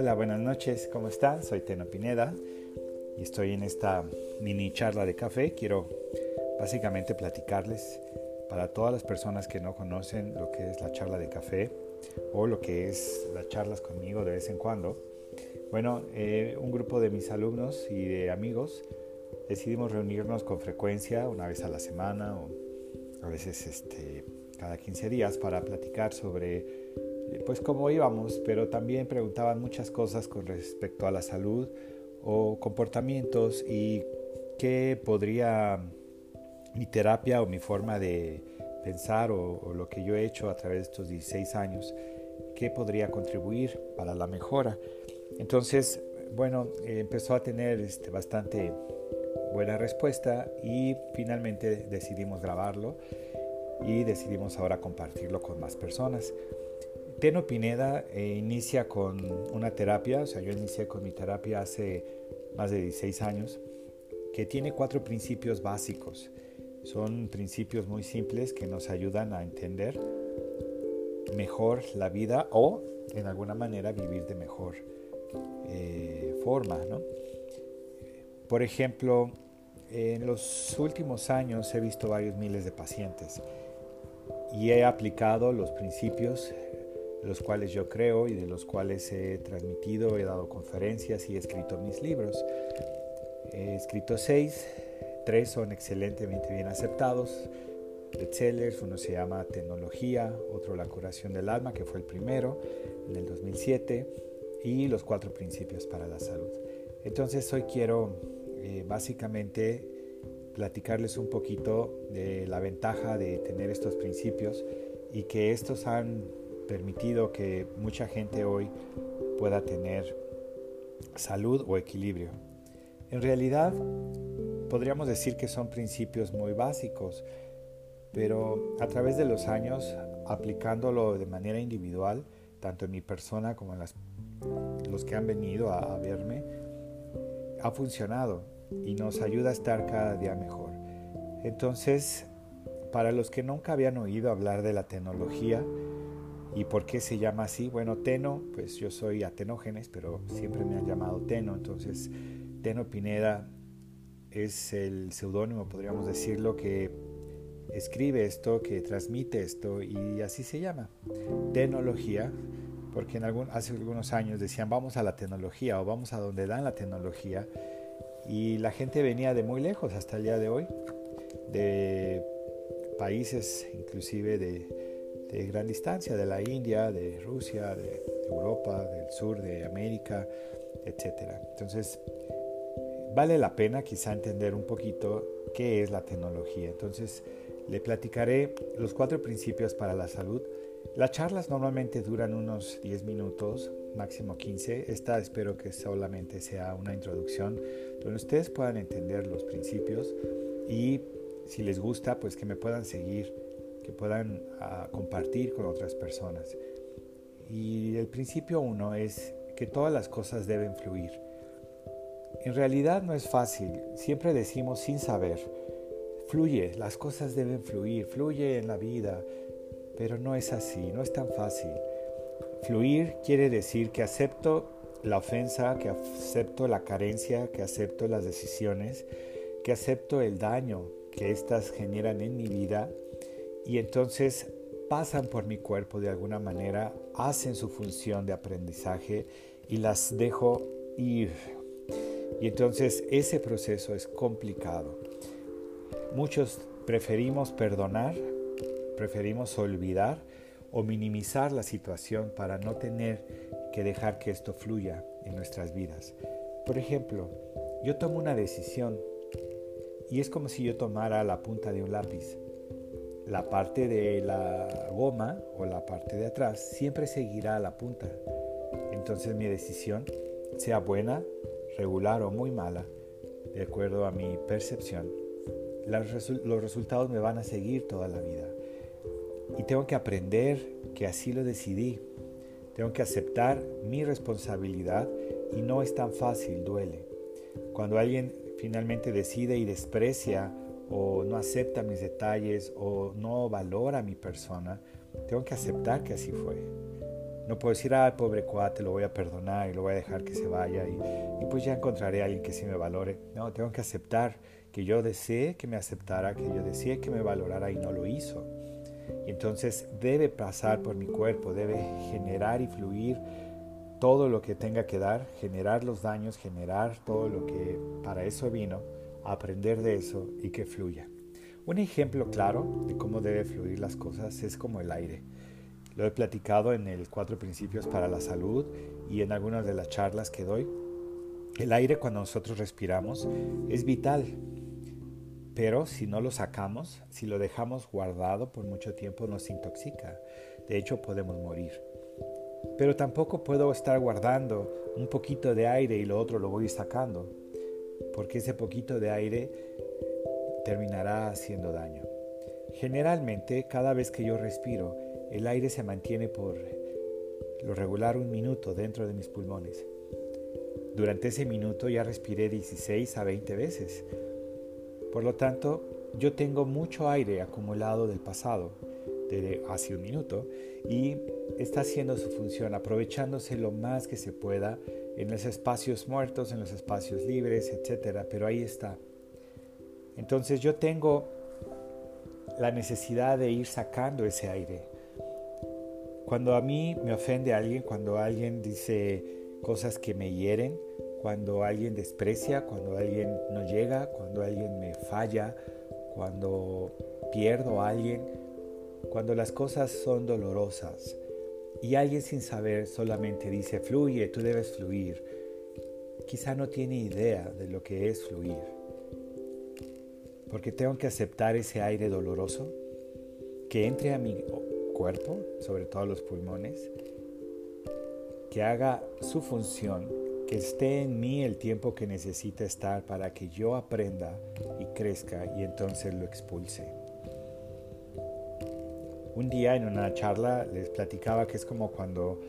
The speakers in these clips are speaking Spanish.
Hola, buenas noches, ¿cómo están? Soy Teno Pineda y estoy en esta mini charla de café. Quiero básicamente platicarles para todas las personas que no conocen lo que es la charla de café o lo que es las charlas conmigo de vez en cuando. Bueno, eh, un grupo de mis alumnos y de amigos decidimos reunirnos con frecuencia, una vez a la semana o a veces este, cada 15 días, para platicar sobre pues cómo íbamos, pero también preguntaban muchas cosas con respecto a la salud o comportamientos y qué podría mi terapia o mi forma de pensar o, lo que yo he hecho a través de estos 16 años, qué podría contribuir para la mejora. Entonces, bueno, empezó a tener este, bastante buena respuesta y finalmente decidimos grabarlo y decidimos ahora compartirlo con más personas. Teno Pineda eh, inicia con una terapia, o sea, yo inicié con mi terapia hace más de 16 años, que tiene cuatro principios básicos. Son principios muy simples que nos ayudan a entender mejor la vida o, en alguna manera, vivir de mejor eh, forma. ¿no? Por ejemplo, en los últimos años he visto varios miles de pacientes y he aplicado los principios los cuales yo creo y de los cuales he transmitido, he dado conferencias y he escrito mis libros. He escrito seis, tres son excelentemente bien aceptados, bestsellers, uno se llama Tecnología, otro La curación del alma, que fue el primero en el 2007, y Los cuatro principios para la salud. Entonces hoy quiero eh, básicamente platicarles un poquito de la ventaja de tener estos principios y que estos han permitido que mucha gente hoy pueda tener salud o equilibrio. En realidad, podríamos decir que son principios muy básicos, pero a través de los años, aplicándolo de manera individual, tanto en mi persona como en los que han venido a verme, ha funcionado y nos ayuda a estar cada día mejor. Entonces, para los que nunca habían oído hablar de la tecnología y por qué se llama así, bueno, Teno, pues yo soy Atenógenes, pero siempre me han llamado Teno, entonces Teno Pineda es el seudónimo, podríamos decirlo, que escribe esto, que transmite esto y así se llama. Tecnología, porque en algún, hace algunos años decían vamos a la tecnología o vamos a donde dan la tecnología y la gente venía de muy lejos hasta el día de hoy, de países inclusive de, gran distancia, de la India, de Rusia, de Europa, del sur de América, etc. Entonces, vale la pena quizá entender un poquito qué es la tecnología. Entonces, le platicaré los cuatro principios para la salud. Las charlas normalmente duran unos 10 minutos, máximo 15. Esta espero que solamente sea una introducción donde ustedes puedan entender los principios y si les gusta, pues que me puedan seguir, que puedan ah, compartir con otras personas. Y el principio uno es que todas las cosas deben fluir. En realidad no es fácil, siempre decimos sin saber, fluye, las cosas deben fluir, fluye en la vida, pero no es así, no es tan fácil. Fluir quiere decir que acepto la ofensa, que acepto la carencia, que acepto las decisiones, que acepto el daño que éstas generan en mi vida y entonces pasan por mi cuerpo de alguna manera, hacen su función de aprendizaje y las dejo ir. Y entonces ese proceso es complicado. Muchos preferimos perdonar, preferimos olvidar o minimizar la situación para no tener que dejar que esto fluya en nuestras vidas. Por ejemplo, yo tomo una decisión y es como si yo tomara la punta de un lápiz. La parte de la goma o la parte de atrás siempre seguirá a la punta. Entonces mi decisión, sea buena, regular o muy mala, de acuerdo a mi percepción, los resultados me van a seguir toda la vida. Y tengo que aprender que así lo decidí. Tengo que aceptar mi responsabilidad y no es tan fácil, duele. Cuando alguien finalmente decide y desprecia o no acepta mis detalles o no valora mi persona, tengo que aceptar que así fue. No puedo decir, ah, pobre cuate, lo voy a perdonar y lo voy a dejar que se vaya y, y pues ya encontraré a alguien que sí me valore. No, tengo que aceptar que yo deseé que me aceptara, que yo deseé que me valorara y no lo hizo. Y entonces debe pasar por mi cuerpo, debe generar y fluir todo lo que tenga que dar, generar los daños, generar todo lo que para eso vino, aprender de eso y que fluya. Un ejemplo claro de cómo debe fluir las cosas es como el aire. Lo he platicado en el cuatro principios para la salud y en algunas de las charlas que doy. El aire cuando nosotros respiramos es vital, pero si no lo sacamos, si lo dejamos guardado por mucho tiempo, nos intoxica. De hecho, podemos morir. Pero tampoco puedo estar guardando un poquito de aire y lo otro lo voy sacando, porque ese poquito de aire terminará haciendo daño. Generalmente, cada vez que yo respiro, el aire se mantiene por lo regular un minuto dentro de mis pulmones. Durante ese minuto ya respiré 16 a 20 veces por lo tanto, yo tengo mucho aire acumulado del pasado, de hace un minuto, y está haciendo su función, aprovechándose lo más que se pueda en los espacios muertos, en los espacios libres, etc. Pero ahí está. Entonces yo tengo la necesidad de ir sacando ese aire. Cuando a mí me ofende alguien, cuando alguien dice cosas que me hieren, cuando alguien desprecia, cuando alguien no llega, cuando alguien me falla, cuando pierdo a alguien, cuando las cosas son dolorosas y alguien sin saber solamente dice, fluye, tú debes fluir, quizá no tiene idea de lo que es fluir. Porque tengo que aceptar ese aire doloroso que entre a mi cuerpo, sobre todo a los pulmones, que haga su función que esté en mí el tiempo que necesita estar para que yo aprenda y crezca y entonces lo expulse. Un día en una charla les platicaba que es como cuando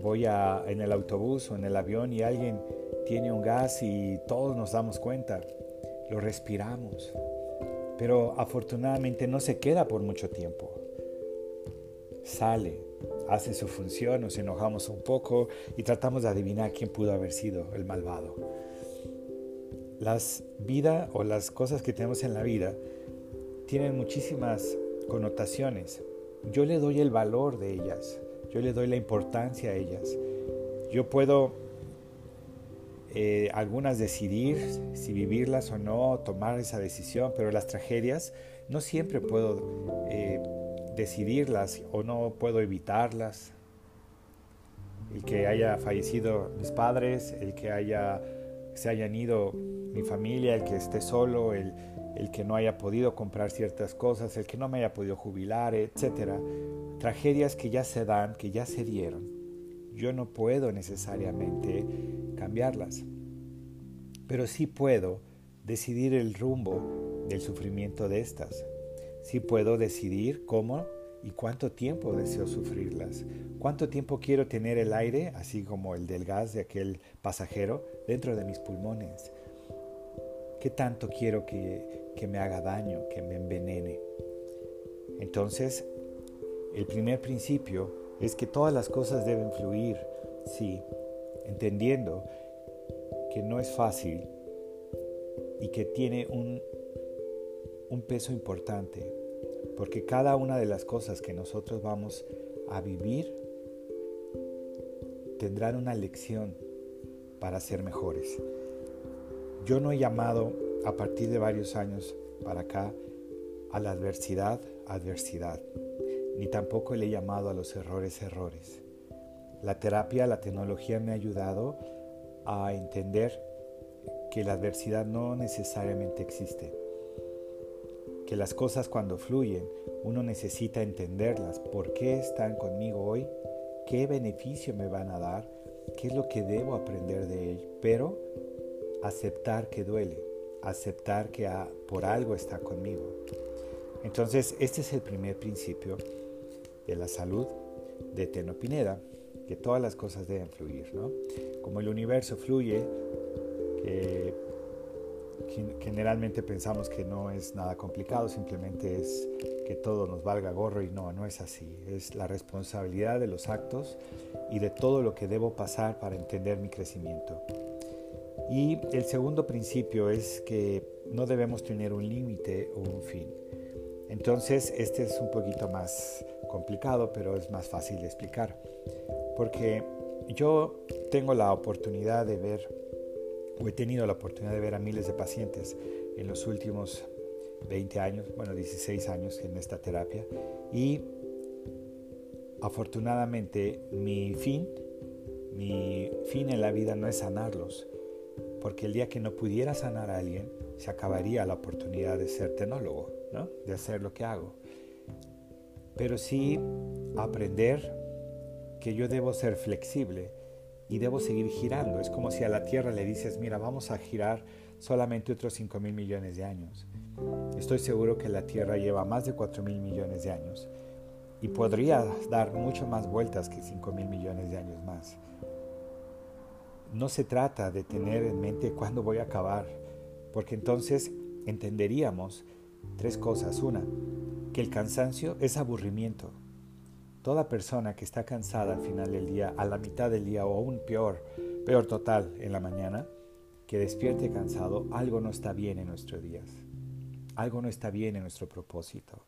voy en el autobús o en el avión y alguien tiene un gas y todos nos damos cuenta, lo respiramos, pero afortunadamente no se queda por mucho tiempo, sale, hace su función, nos enojamos un poco y tratamos de adivinar quién pudo haber sido el malvado. Las vidas o las cosas que tenemos en la vida tienen muchísimas connotaciones. Yo le doy el valor de ellas, yo le doy la importancia a ellas. Yo puedo eh, algunas decidir si vivirlas o no, tomar esa decisión, pero las tragedias no siempre puedo eh, decidirlas o no puedo evitarlas. El que haya fallecido mis padres, el que haya, se hayan ido mi familia, el que esté solo, el, el que no haya podido comprar ciertas cosas, el que no me haya podido jubilar, etcétera. Tragedias que ya se dan, que ya se dieron. Yo no puedo necesariamente cambiarlas, pero sí puedo decidir el rumbo del sufrimiento de estas. Si puedo decidir cómo y cuánto tiempo deseo sufrirlas. Cuánto tiempo quiero tener el aire, así como el del gas de aquel pasajero, dentro de mis pulmones. ¿Qué tanto quiero que, que me haga daño, que me envenene? Entonces, el primer principio es que todas las cosas deben fluir, sí, entendiendo que no es fácil y que tiene un un peso importante, porque cada una de las cosas que nosotros vamos a vivir tendrán una lección para ser mejores. Yo no he llamado a partir de varios años para acá a la adversidad adversidad, ni tampoco le he llamado a los errores errores. La terapia, la tecnología me ha ayudado a entender que la adversidad no necesariamente existe que las cosas cuando fluyen uno necesita entenderlas, por qué están conmigo hoy, qué beneficio me van a dar, qué es lo que debo aprender de ello, pero aceptar que duele, aceptar que por algo está conmigo. Entonces, este es el primer principio de la salud de Teno Pineda, que todas las cosas deben fluir, ¿no? Como el universo fluye, que generalmente pensamos que no es nada complicado, simplemente es que todo nos valga gorro y no, no es así. Es la responsabilidad de los actos y de todo lo que debo pasar para entender mi crecimiento. Y el segundo principio es que no debemos tener un límite o un fin. Entonces, este es un poquito más complicado, pero es más fácil de explicar. Porque yo tengo la oportunidad de ver, o he tenido la oportunidad de ver a miles de pacientes en los últimos 20 años, bueno, 16 años en esta terapia, y afortunadamente mi fin, mi fin en la vida no es sanarlos, porque el día que no pudiera sanar a alguien, se acabaría la oportunidad de ser tenólogo, ¿no? de hacer lo que hago. Pero sí aprender que yo debo ser flexible y debo seguir girando. Es como si a la Tierra le dices, mira, vamos a girar solamente otros 5 mil millones de años. Estoy seguro que la Tierra lleva más de 4 mil millones de años y podría dar mucho más vueltas que 5 mil millones de años más. No se trata de tener en mente cuándo voy a acabar, porque entonces entenderíamos tres cosas. Una, que el cansancio es aburrimiento. Toda persona que está cansada al final del día, a la mitad del día o aún peor, peor total en la mañana, que despierte cansado, algo no está bien en nuestros días. Algo no está bien en nuestro propósito.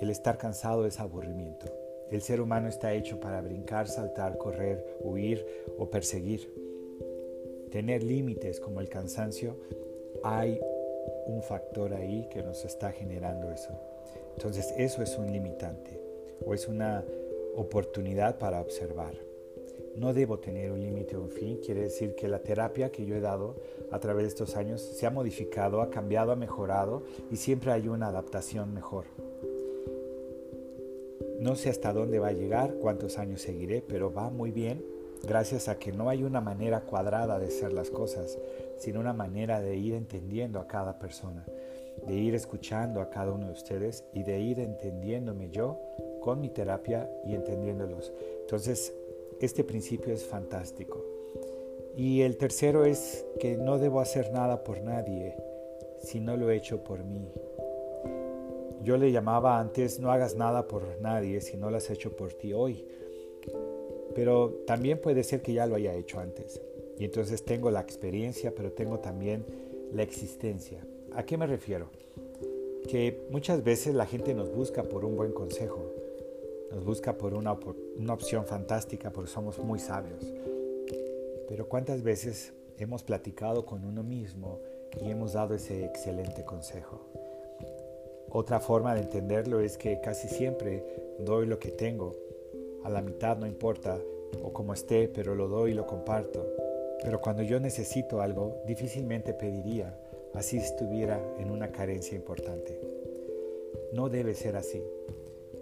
El estar cansado es aburrimiento. El ser humano está hecho para brincar, saltar, correr, huir o perseguir. Tener límites como el cansancio, hay un factor ahí que nos está generando eso. Entonces eso es un limitante o es una oportunidad para observar. No debo tener un límite o un fin, quiere decir que la terapia que yo he dado a través de estos años se ha modificado, ha cambiado, ha mejorado y siempre hay una adaptación mejor. No sé hasta dónde va a llegar, cuántos años seguiré, pero va muy bien gracias a que no hay una manera cuadrada de hacer las cosas, sino una manera de ir entendiendo a cada persona de ir escuchando a cada uno de ustedes y de ir entendiéndome yo con mi terapia y entendiéndolos. Entonces, este principio es fantástico. Y el tercero es que no debo hacer nada por nadie si no lo he hecho por mí. Yo le llamaba antes, no hagas nada por nadie si no lo has hecho por ti hoy. Pero también puede ser que ya lo haya hecho antes. Y entonces tengo la experiencia, pero tengo también la existencia. ¿A qué me refiero? Que muchas veces la gente nos busca por un buen consejo, nos busca por una, una opción fantástica porque somos muy sabios. Pero ¿cuántas veces hemos platicado con uno mismo y hemos dado ese excelente consejo? Otra forma de entenderlo es que casi siempre doy lo que tengo. A la mitad no importa o como esté, pero lo doy y lo comparto. Pero cuando yo necesito algo, difícilmente pediría así estuviera en una carencia importante. No debe ser así,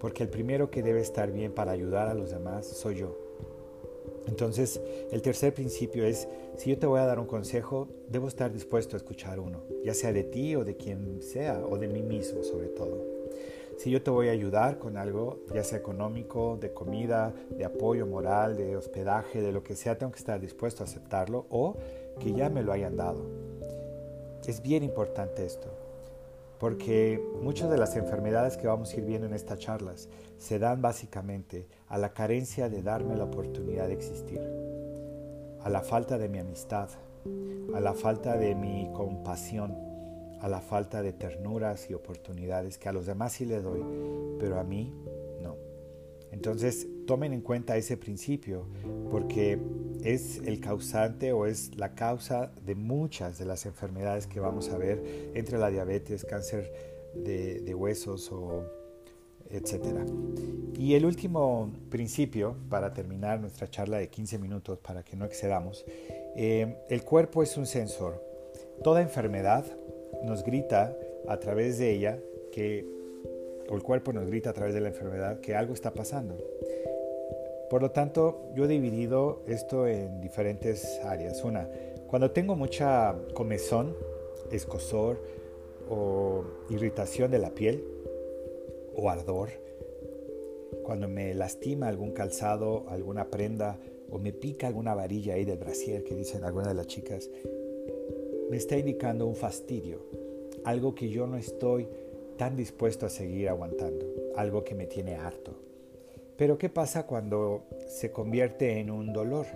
porque el primero que debe estar bien para ayudar a los demás soy yo. Entonces, el tercer principio es, si yo te voy a dar un consejo, debo estar dispuesto a escuchar uno, ya sea de ti o de quien sea, o de mí mismo sobre todo. Si yo te voy a ayudar con algo, ya sea económico, de comida, de apoyo moral, de hospedaje, de lo que sea, tengo que estar dispuesto a aceptarlo o que ya me lo hayan dado. Es bien importante esto, porque muchas de las enfermedades que vamos a ir viendo en estas charlas se dan básicamente a la carencia de darme la oportunidad de existir, a la falta de mi amistad, a la falta de mi compasión, a la falta de ternuras y oportunidades que a los demás sí le doy, pero a mí no. Entonces tomen en cuenta ese principio porque es el causante o es la causa de muchas de las enfermedades que vamos a ver entre la diabetes, cáncer de, huesos o etcétera. Y el último principio, para terminar nuestra charla de 15 minutos para que no excedamos, eh, el cuerpo es un sensor. Toda enfermedad nos grita a través de ella que, o el cuerpo nos grita a través de la enfermedad que algo está pasando. Por lo tanto, yo he dividido esto en diferentes áreas. Una, cuando tengo mucha comezón, escosor o irritación de la piel o ardor, cuando me lastima algún calzado, alguna prenda o me pica alguna varilla ahí del brasier que dicen algunas de las chicas, me está indicando un fastidio, algo que yo no estoy tan dispuesto a seguir aguantando, algo que me tiene harto. Pero ¿qué pasa cuando se convierte en un dolor?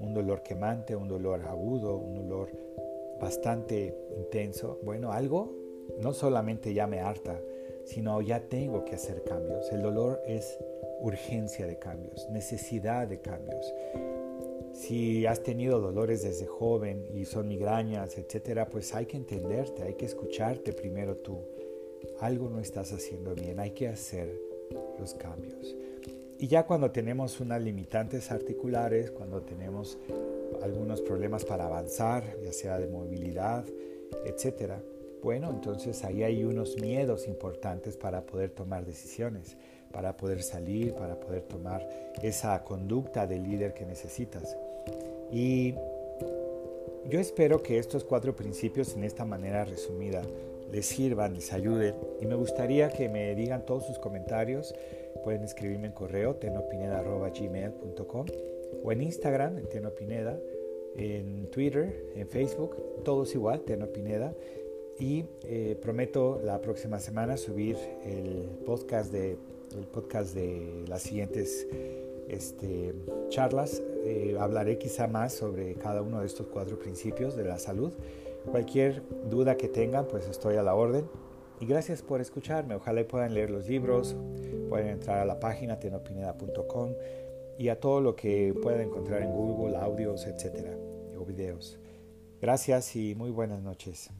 Un dolor quemante, un dolor agudo, un dolor bastante intenso. Bueno, algo no solamente ya me harta, sino ya tengo que hacer cambios. El dolor es urgencia de cambios, necesidad de cambios. Si has tenido dolores desde joven y son migrañas, etcétera, pues hay que entenderte, hay que escucharte primero tú. Algo no estás haciendo bien, hay que hacer los cambios. Y ya cuando tenemos unas limitantes articulares, cuando tenemos algunos problemas para avanzar, ya sea de movilidad, etcétera, bueno, entonces ahí hay unos miedos importantes para poder tomar decisiones, para poder salir, para poder tomar esa conducta de líder que necesitas. Y yo espero que estos cuatro principios en esta manera resumida les sirvan, les ayuden. Y me gustaría que me digan todos sus comentarios. Pueden escribirme en correo tenopineda.gmail.com o en Instagram, en tenopineda, en Twitter, en Facebook, todos igual, tenopineda y eh, prometo la próxima semana subir el podcast de, el podcast de las siguientes este, charlas. Eh, hablaré quizá más sobre cada uno de estos cuatro principios de la salud. Cualquier duda que tengan, pues estoy a la orden. Y gracias por escucharme. Ojalá puedan leer los libros, pueden entrar a la página tenopineda.com y a todo lo que puedan encontrar en Google, audios, etcétera, o videos. Gracias y muy buenas noches.